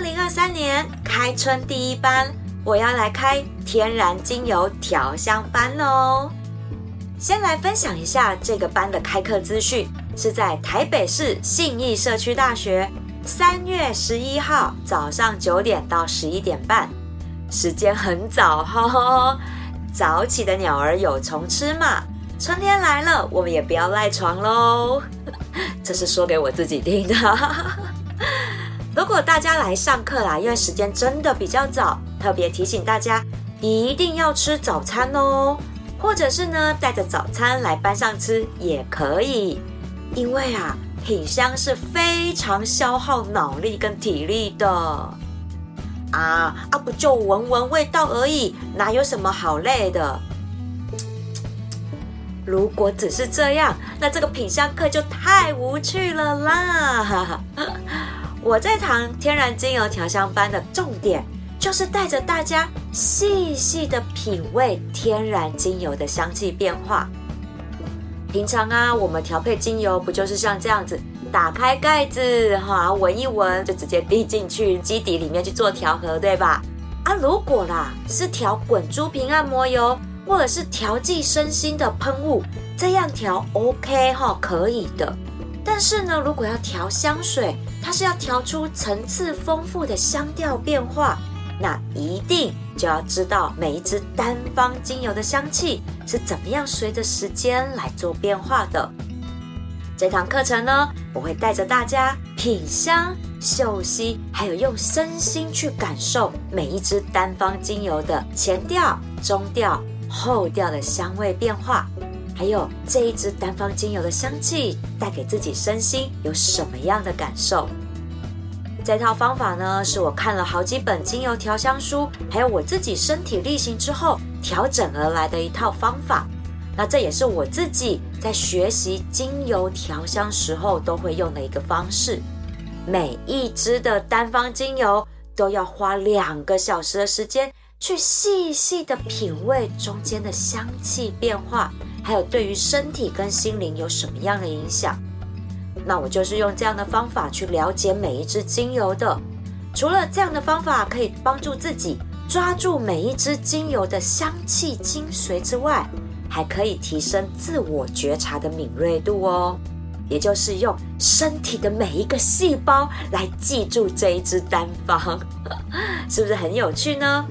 二零二三年开春第一班，我要来开天然精油调香班哦。先来分享一下这个班的开课资讯，是在台北市信义社区大学，三月十一号早上九点到十一点半，时间很早哈。早起的鸟儿有虫吃嘛，春天来了，我们也不要赖床喽。这是说给我自己听的。如果大家来上课啦，因为时间真的比较早，特别提醒大家一定要吃早餐哦。或者是呢，带着早餐来班上吃也可以，因为啊，品香是非常消耗脑力跟体力的啊啊，不就闻闻味道而已，哪有什么好累的？如果只是这样，那这个品香课就太无趣了啦！我这堂天然精油调香班的重点。就是带着大家细细的品味天然精油的香气变化。平常啊，我们调配精油不就是像这样子，打开盖子哈，闻一闻，就直接滴进去基底里面去做调和，对吧？啊，如果啦是调滚珠瓶按摩油，或者是调剂身心的喷雾，这样调 OK 哈，可以的。但是呢，如果要调香水，它是要调出层次丰富的香调变化。那一定就要知道每一支单方精油的香气是怎么样随着时间来做变化的。这堂课程呢，我会带着大家品香、嗅吸，还有用身心去感受每一支单方精油的前调、中调、后调的香味变化，还有这一支单方精油的香气带给自己身心有什么样的感受。这套方法呢，是我看了好几本精油调香书，还有我自己身体力行之后调整而来的一套方法。那这也是我自己在学习精油调香时候都会用的一个方式。每一支的单方精油都要花两个小时的时间，去细细的品味中间的香气变化，还有对于身体跟心灵有什么样的影响。那我就是用这样的方法去了解每一支精油的。除了这样的方法可以帮助自己抓住每一支精油的香气精髓之外，还可以提升自我觉察的敏锐度哦。也就是用身体的每一个细胞来记住这一支单方，是不是很有趣呢？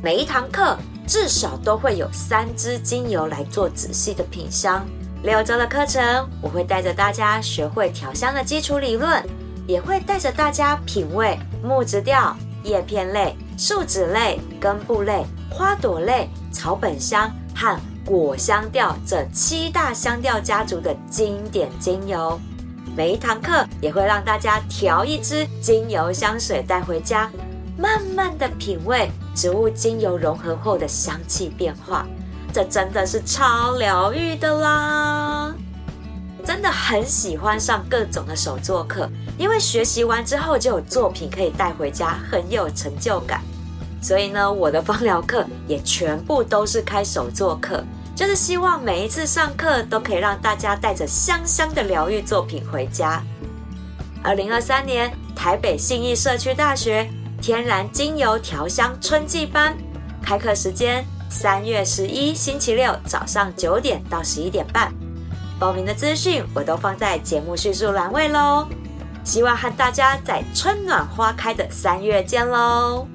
每一堂课至少都会有三支精油来做仔细的品香。六周的课程，我会带着大家学会调香的基础理论，也会带着大家品味木质调、叶片类、树脂类、根部类、花朵类、草本香和果香调这七大香调家族的经典精油。每一堂课也会让大家调一支精油香水带回家，慢慢的品味植物精油融合后的香气变化。这真的是超疗愈的啦！真的很喜欢上各种的手作课，因为学习完之后就有作品可以带回家，很有成就感。所以呢，我的芳疗课也全部都是开手作课，就是希望每一次上课都可以让大家带着香香的疗愈作品回家。二零二三年台北信义社区大学天然精油调香春季班开课时间。三月十一星期六早上九点到十一点半，报名的资讯我都放在节目叙述栏位喽。希望和大家在春暖花开的三月见喽！